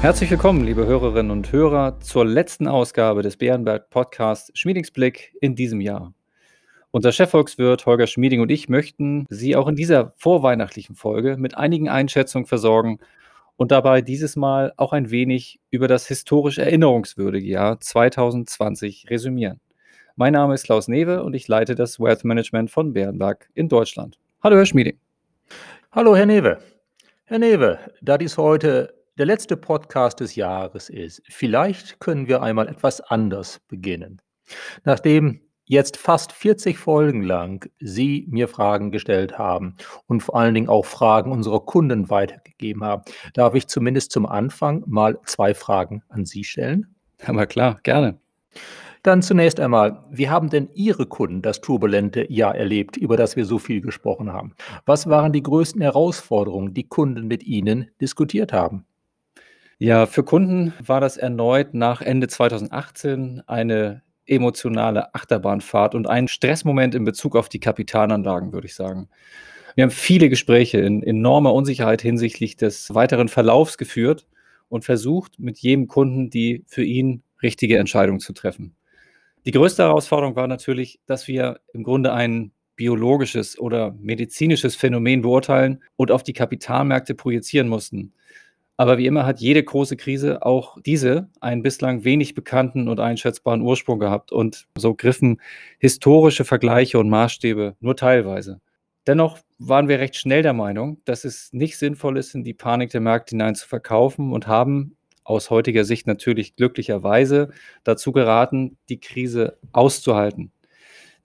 Herzlich willkommen, liebe Hörerinnen und Hörer, zur letzten Ausgabe des Bärenberg Podcasts Schmiedingsblick in diesem Jahr. Unser Chefvolkswirt Holger Schmieding und ich möchten Sie auch in dieser vorweihnachtlichen Folge mit einigen Einschätzungen versorgen und dabei dieses Mal auch ein wenig über das historisch erinnerungswürdige Jahr 2020 resümieren. Mein Name ist Klaus Newe und ich leite das Wealth Management von Bärenberg in Deutschland. Hallo, Herr Schmieding. Hallo, Herr Newe. Herr Newe, da dies heute der letzte Podcast des Jahres ist, vielleicht können wir einmal etwas anders beginnen. Nachdem jetzt fast 40 Folgen lang Sie mir Fragen gestellt haben und vor allen Dingen auch Fragen unserer Kunden weitergegeben haben, darf ich zumindest zum Anfang mal zwei Fragen an Sie stellen? Aber klar, gerne. Dann zunächst einmal, wie haben denn Ihre Kunden das turbulente Jahr erlebt, über das wir so viel gesprochen haben? Was waren die größten Herausforderungen, die Kunden mit Ihnen diskutiert haben? Ja, für Kunden war das erneut nach Ende 2018 eine emotionale Achterbahnfahrt und ein Stressmoment in Bezug auf die Kapitalanlagen, würde ich sagen. Wir haben viele Gespräche in enormer Unsicherheit hinsichtlich des weiteren Verlaufs geführt und versucht, mit jedem Kunden die für ihn richtige Entscheidung zu treffen. Die größte Herausforderung war natürlich, dass wir im Grunde ein biologisches oder medizinisches Phänomen beurteilen und auf die Kapitalmärkte projizieren mussten. Aber wie immer hat jede große Krise auch diese einen bislang wenig bekannten und einschätzbaren Ursprung gehabt und so griffen historische Vergleiche und Maßstäbe nur teilweise. Dennoch waren wir recht schnell der Meinung, dass es nicht sinnvoll ist, in die Panik der Märkte hinein zu verkaufen und haben aus heutiger Sicht natürlich glücklicherweise dazu geraten, die Krise auszuhalten.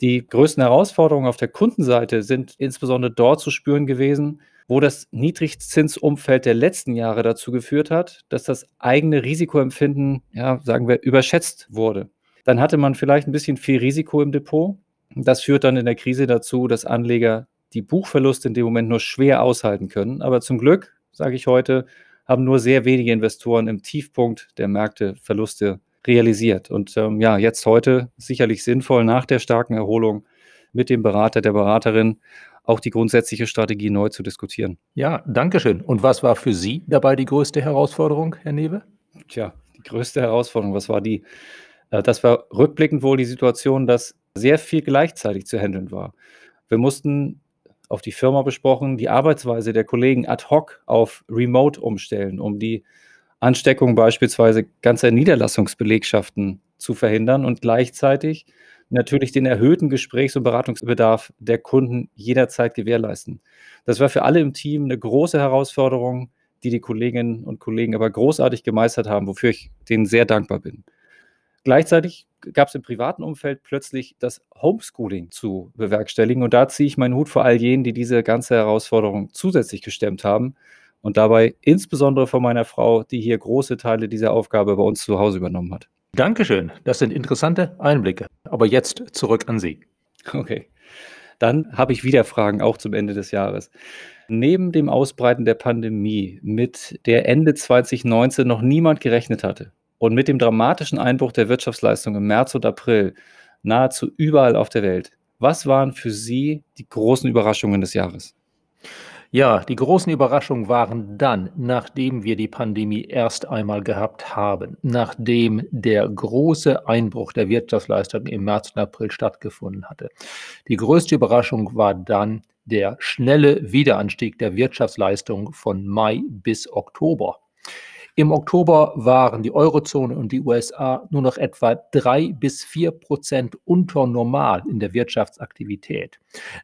Die größten Herausforderungen auf der Kundenseite sind insbesondere dort zu spüren gewesen, wo das Niedrigzinsumfeld der letzten Jahre dazu geführt hat, dass das eigene Risikoempfinden, ja, sagen wir, überschätzt wurde. Dann hatte man vielleicht ein bisschen viel Risiko im Depot. Das führt dann in der Krise dazu, dass Anleger die Buchverluste in dem Moment nur schwer aushalten können. Aber zum Glück, sage ich heute, haben nur sehr wenige Investoren im Tiefpunkt der Märkte Verluste realisiert. Und ähm, ja, jetzt heute sicherlich sinnvoll nach der starken Erholung mit dem Berater, der Beraterin auch die grundsätzliche Strategie neu zu diskutieren. Ja, danke schön. Und was war für Sie dabei die größte Herausforderung, Herr Newe? Tja, die größte Herausforderung, was war die? Äh, das war rückblickend wohl die Situation, dass sehr viel gleichzeitig zu handeln war. Wir mussten auf die Firma besprochen, die Arbeitsweise der Kollegen ad hoc auf Remote umstellen, um die Ansteckung beispielsweise ganzer Niederlassungsbelegschaften zu verhindern und gleichzeitig natürlich den erhöhten Gesprächs- und Beratungsbedarf der Kunden jederzeit gewährleisten. Das war für alle im Team eine große Herausforderung, die die Kolleginnen und Kollegen aber großartig gemeistert haben, wofür ich denen sehr dankbar bin. Gleichzeitig gab es im privaten Umfeld plötzlich das Homeschooling zu bewerkstelligen. Und da ziehe ich meinen Hut vor all jenen, die diese ganze Herausforderung zusätzlich gestemmt haben. Und dabei insbesondere von meiner Frau, die hier große Teile dieser Aufgabe bei uns zu Hause übernommen hat. Dankeschön. Das sind interessante Einblicke. Aber jetzt zurück an Sie. Okay. Dann habe ich wieder Fragen auch zum Ende des Jahres. Neben dem Ausbreiten der Pandemie, mit der Ende 2019 noch niemand gerechnet hatte, und mit dem dramatischen Einbruch der Wirtschaftsleistung im März und April nahezu überall auf der Welt, was waren für Sie die großen Überraschungen des Jahres? Ja, die großen Überraschungen waren dann, nachdem wir die Pandemie erst einmal gehabt haben, nachdem der große Einbruch der Wirtschaftsleistung im März und April stattgefunden hatte. Die größte Überraschung war dann der schnelle Wiederanstieg der Wirtschaftsleistung von Mai bis Oktober. Im Oktober waren die Eurozone und die USA nur noch etwa drei bis vier Prozent unter Normal in der Wirtschaftsaktivität,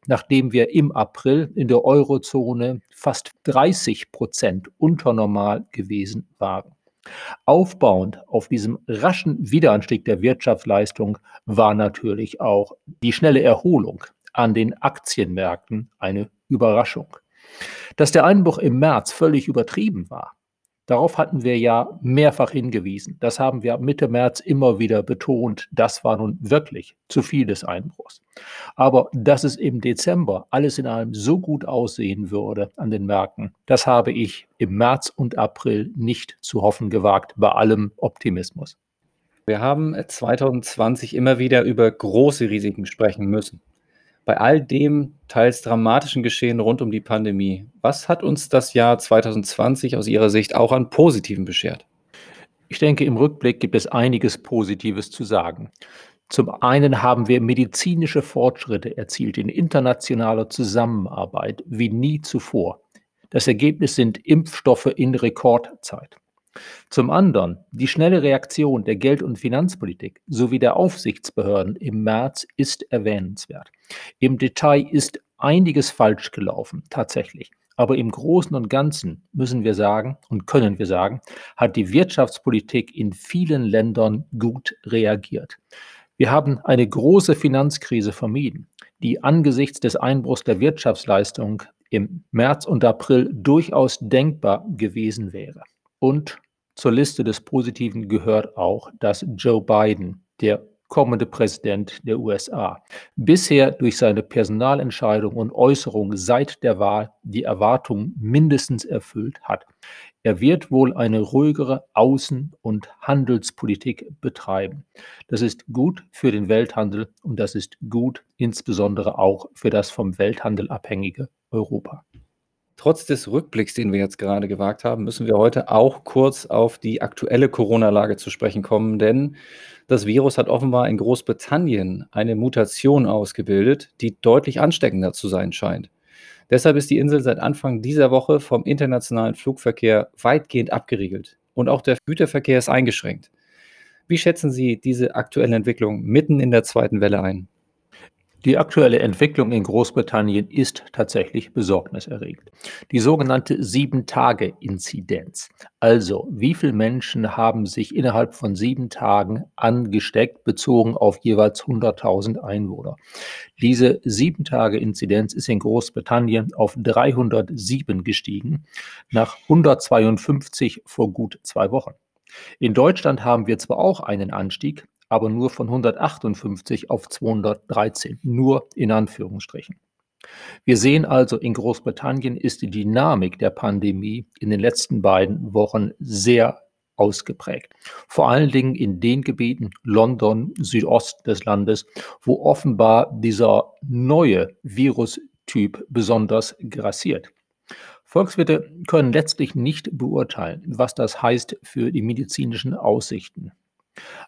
nachdem wir im April in der Eurozone fast 30 Prozent unter Normal gewesen waren. Aufbauend auf diesem raschen Wiederanstieg der Wirtschaftsleistung war natürlich auch die schnelle Erholung an den Aktienmärkten eine Überraschung. Dass der Einbruch im März völlig übertrieben war, Darauf hatten wir ja mehrfach hingewiesen. Das haben wir Mitte März immer wieder betont. Das war nun wirklich zu viel des Einbruchs. Aber dass es im Dezember alles in allem so gut aussehen würde an den Märkten, das habe ich im März und April nicht zu hoffen gewagt, bei allem Optimismus. Wir haben 2020 immer wieder über große Risiken sprechen müssen bei all dem teils dramatischen Geschehen rund um die Pandemie, was hat uns das Jahr 2020 aus Ihrer Sicht auch an Positiven beschert? Ich denke, im Rückblick gibt es einiges Positives zu sagen. Zum einen haben wir medizinische Fortschritte erzielt in internationaler Zusammenarbeit wie nie zuvor. Das Ergebnis sind Impfstoffe in Rekordzeit. Zum anderen die schnelle Reaktion der Geld- und Finanzpolitik sowie der Aufsichtsbehörden im März ist erwähnenswert. Im Detail ist einiges falsch gelaufen, tatsächlich. Aber im Großen und Ganzen müssen wir sagen und können wir sagen, hat die Wirtschaftspolitik in vielen Ländern gut reagiert. Wir haben eine große Finanzkrise vermieden, die angesichts des Einbruchs der Wirtschaftsleistung im März und April durchaus denkbar gewesen wäre. Und zur Liste des Positiven gehört auch, dass Joe Biden, der kommende Präsident der USA, bisher durch seine Personalentscheidung und Äußerung seit der Wahl die Erwartungen mindestens erfüllt hat. Er wird wohl eine ruhigere Außen- und Handelspolitik betreiben. Das ist gut für den Welthandel und das ist gut insbesondere auch für das vom Welthandel abhängige Europa. Trotz des Rückblicks, den wir jetzt gerade gewagt haben, müssen wir heute auch kurz auf die aktuelle Corona-Lage zu sprechen kommen, denn das Virus hat offenbar in Großbritannien eine Mutation ausgebildet, die deutlich ansteckender zu sein scheint. Deshalb ist die Insel seit Anfang dieser Woche vom internationalen Flugverkehr weitgehend abgeriegelt und auch der Güterverkehr ist eingeschränkt. Wie schätzen Sie diese aktuelle Entwicklung mitten in der zweiten Welle ein? Die aktuelle Entwicklung in Großbritannien ist tatsächlich besorgniserregend. Die sogenannte Sieben-Tage-Inzidenz. Also, wie viele Menschen haben sich innerhalb von sieben Tagen angesteckt, bezogen auf jeweils 100.000 Einwohner? Diese Sieben-Tage-Inzidenz ist in Großbritannien auf 307 gestiegen, nach 152 vor gut zwei Wochen. In Deutschland haben wir zwar auch einen Anstieg, aber nur von 158 auf 213, nur in Anführungsstrichen. Wir sehen also, in Großbritannien ist die Dynamik der Pandemie in den letzten beiden Wochen sehr ausgeprägt. Vor allen Dingen in den Gebieten London, Südost des Landes, wo offenbar dieser neue Virustyp besonders grassiert. Volkswirte können letztlich nicht beurteilen, was das heißt für die medizinischen Aussichten.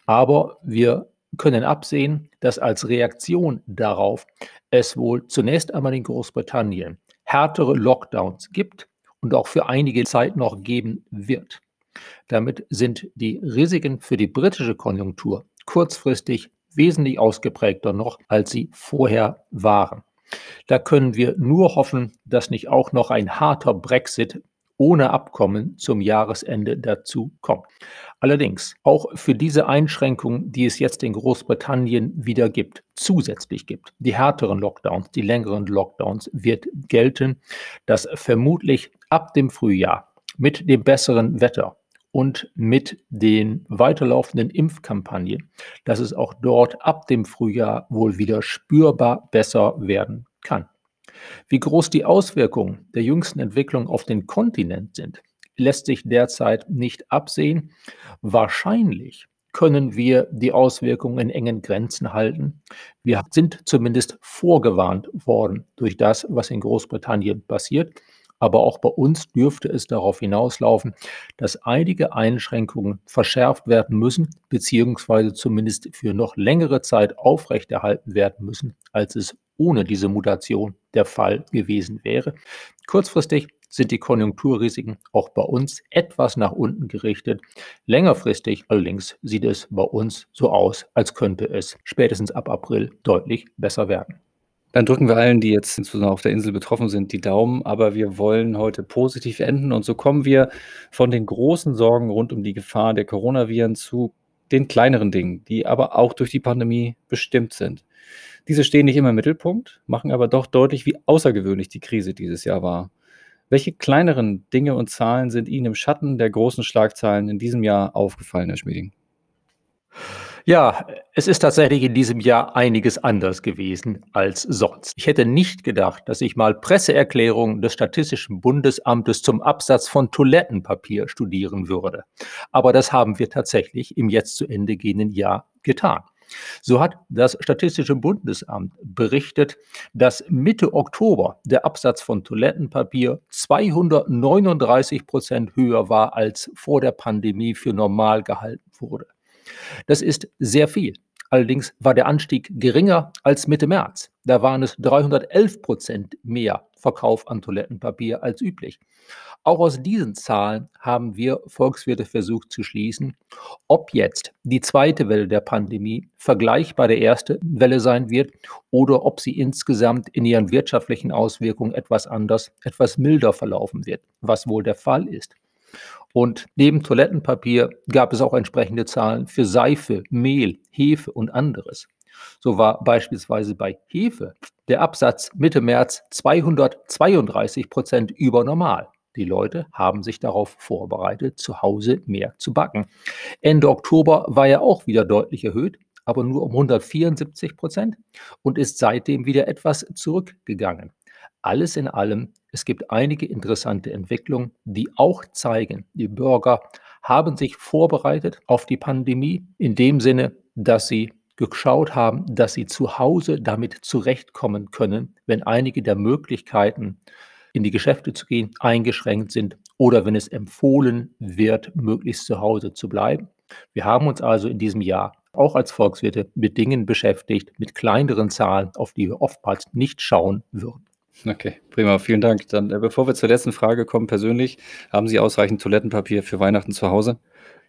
Aber wir können absehen, dass als Reaktion darauf es wohl zunächst einmal in Großbritannien härtere Lockdowns gibt und auch für einige Zeit noch geben wird. Damit sind die Risiken für die britische Konjunktur kurzfristig wesentlich ausgeprägter noch, als sie vorher waren. Da können wir nur hoffen, dass nicht auch noch ein harter Brexit ohne Abkommen zum Jahresende dazu kommt. Allerdings, auch für diese Einschränkungen, die es jetzt in Großbritannien wieder gibt, zusätzlich gibt, die härteren Lockdowns, die längeren Lockdowns, wird gelten, dass vermutlich ab dem Frühjahr mit dem besseren Wetter und mit den weiterlaufenden Impfkampagnen, dass es auch dort ab dem Frühjahr wohl wieder spürbar besser werden kann. Wie groß die Auswirkungen der jüngsten Entwicklung auf den Kontinent sind, lässt sich derzeit nicht absehen. Wahrscheinlich können wir die Auswirkungen in engen Grenzen halten. Wir sind zumindest vorgewarnt worden durch das, was in Großbritannien passiert. Aber auch bei uns dürfte es darauf hinauslaufen, dass einige Einschränkungen verschärft werden müssen, beziehungsweise zumindest für noch längere Zeit aufrechterhalten werden müssen, als es ohne diese Mutation der Fall gewesen wäre. Kurzfristig sind die Konjunkturrisiken auch bei uns etwas nach unten gerichtet. Längerfristig allerdings sieht es bei uns so aus, als könnte es spätestens ab April deutlich besser werden. Dann drücken wir allen, die jetzt insbesondere auf der Insel betroffen sind, die Daumen, aber wir wollen heute positiv enden und so kommen wir von den großen Sorgen rund um die Gefahr der Coronaviren zu den kleineren Dingen, die aber auch durch die Pandemie bestimmt sind. Diese stehen nicht immer im Mittelpunkt, machen aber doch deutlich, wie außergewöhnlich die Krise dieses Jahr war. Welche kleineren Dinge und Zahlen sind Ihnen im Schatten der großen Schlagzeilen in diesem Jahr aufgefallen, Herr Schmieding? Ja, es ist tatsächlich in diesem Jahr einiges anders gewesen als sonst. Ich hätte nicht gedacht, dass ich mal Presseerklärungen des Statistischen Bundesamtes zum Absatz von Toilettenpapier studieren würde. Aber das haben wir tatsächlich im jetzt zu Ende gehenden Jahr getan. So hat das Statistische Bundesamt berichtet, dass Mitte Oktober der Absatz von Toilettenpapier 239 Prozent höher war, als vor der Pandemie für normal gehalten wurde. Das ist sehr viel. Allerdings war der Anstieg geringer als Mitte März. Da waren es 311 Prozent mehr Verkauf an Toilettenpapier als üblich. Auch aus diesen Zahlen haben wir Volkswirte versucht zu schließen, ob jetzt die zweite Welle der Pandemie vergleichbar der ersten Welle sein wird oder ob sie insgesamt in ihren wirtschaftlichen Auswirkungen etwas anders, etwas milder verlaufen wird, was wohl der Fall ist. Und neben Toilettenpapier gab es auch entsprechende Zahlen für Seife, Mehl, Hefe und anderes. So war beispielsweise bei Hefe der Absatz Mitte März 232 Prozent über normal. Die Leute haben sich darauf vorbereitet, zu Hause mehr zu backen. Ende Oktober war er auch wieder deutlich erhöht, aber nur um 174 Prozent und ist seitdem wieder etwas zurückgegangen. Alles in allem, es gibt einige interessante Entwicklungen, die auch zeigen, die Bürger haben sich vorbereitet auf die Pandemie in dem Sinne, dass sie geschaut haben, dass sie zu Hause damit zurechtkommen können, wenn einige der Möglichkeiten, in die Geschäfte zu gehen, eingeschränkt sind oder wenn es empfohlen wird, möglichst zu Hause zu bleiben. Wir haben uns also in diesem Jahr auch als Volkswirte mit Dingen beschäftigt, mit kleineren Zahlen, auf die wir oftmals nicht schauen würden. Okay, prima, vielen Dank. Dann, äh, bevor wir zur letzten Frage kommen, persönlich, haben Sie ausreichend Toilettenpapier für Weihnachten zu Hause?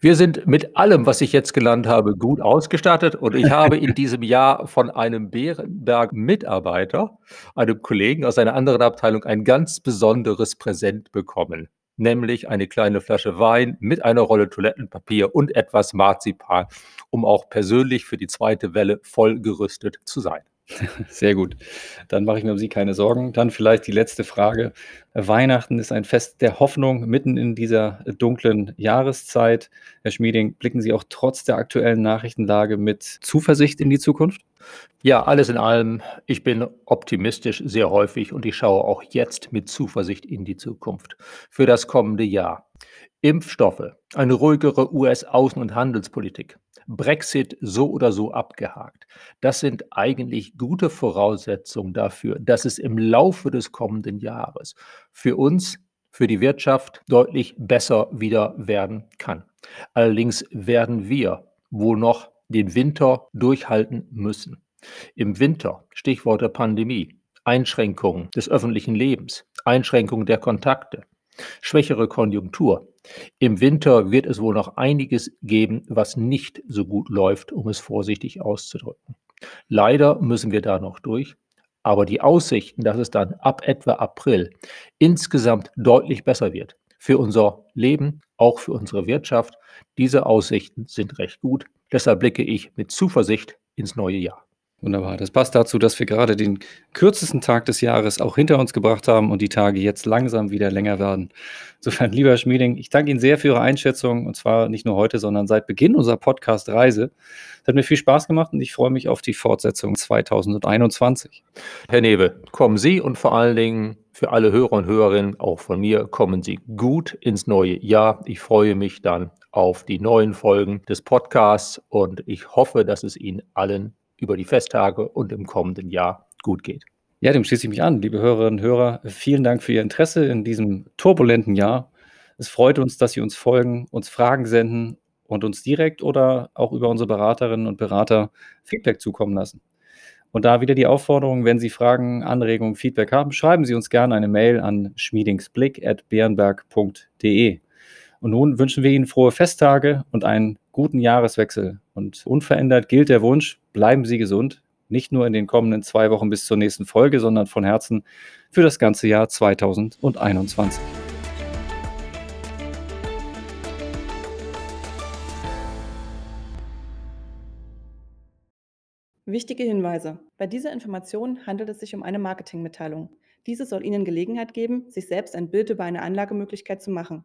Wir sind mit allem, was ich jetzt genannt habe, gut ausgestattet und ich habe in diesem Jahr von einem Bärenberg-Mitarbeiter, einem Kollegen aus einer anderen Abteilung, ein ganz besonderes Präsent bekommen, nämlich eine kleine Flasche Wein mit einer Rolle Toilettenpapier und etwas Marzipan, um auch persönlich für die zweite Welle voll gerüstet zu sein. Sehr gut. Dann mache ich mir um Sie keine Sorgen. Dann vielleicht die letzte Frage. Weihnachten ist ein Fest der Hoffnung mitten in dieser dunklen Jahreszeit. Herr Schmieding, blicken Sie auch trotz der aktuellen Nachrichtenlage mit Zuversicht in die Zukunft? Ja, alles in allem, ich bin optimistisch sehr häufig und ich schaue auch jetzt mit Zuversicht in die Zukunft für das kommende Jahr. Impfstoffe, eine ruhigere US-Außen- und Handelspolitik, Brexit so oder so abgehakt. Das sind eigentlich gute Voraussetzungen dafür, dass es im Laufe des kommenden Jahres für uns, für die Wirtschaft deutlich besser wieder werden kann. Allerdings werden wir wohl noch den Winter durchhalten müssen. Im Winter, Stichwort der Pandemie, Einschränkungen des öffentlichen Lebens, Einschränkungen der Kontakte, schwächere Konjunktur. Im Winter wird es wohl noch einiges geben, was nicht so gut läuft, um es vorsichtig auszudrücken. Leider müssen wir da noch durch, aber die Aussichten, dass es dann ab etwa April insgesamt deutlich besser wird für unser Leben, auch für unsere Wirtschaft, diese Aussichten sind recht gut. Deshalb blicke ich mit Zuversicht ins neue Jahr. Wunderbar. Das passt dazu, dass wir gerade den kürzesten Tag des Jahres auch hinter uns gebracht haben und die Tage jetzt langsam wieder länger werden. Insofern, lieber Schmieding, ich danke Ihnen sehr für Ihre Einschätzung und zwar nicht nur heute, sondern seit Beginn unserer Podcast-Reise. Es hat mir viel Spaß gemacht und ich freue mich auf die Fortsetzung 2021. Herr Newe, kommen Sie und vor allen Dingen für alle Hörer und Hörerinnen, auch von mir, kommen Sie gut ins neue Jahr. Ich freue mich dann auf die neuen Folgen des Podcasts und ich hoffe, dass es Ihnen allen über die Festtage und im kommenden Jahr gut geht. Ja, dem schließe ich mich an, liebe Hörerinnen und Hörer. Vielen Dank für Ihr Interesse in diesem turbulenten Jahr. Es freut uns, dass Sie uns folgen, uns Fragen senden und uns direkt oder auch über unsere Beraterinnen und Berater Feedback zukommen lassen. Und da wieder die Aufforderung, wenn Sie Fragen, Anregungen, Feedback haben, schreiben Sie uns gerne eine Mail an schmiedingsblick.bärenberg.de. Und nun wünschen wir Ihnen frohe Festtage und einen guten Jahreswechsel. Und unverändert gilt der Wunsch, bleiben Sie gesund. Nicht nur in den kommenden zwei Wochen bis zur nächsten Folge, sondern von Herzen für das ganze Jahr 2021. Wichtige Hinweise. Bei dieser Information handelt es sich um eine Marketingmitteilung. Diese soll Ihnen Gelegenheit geben, sich selbst ein Bild über eine Anlagemöglichkeit zu machen.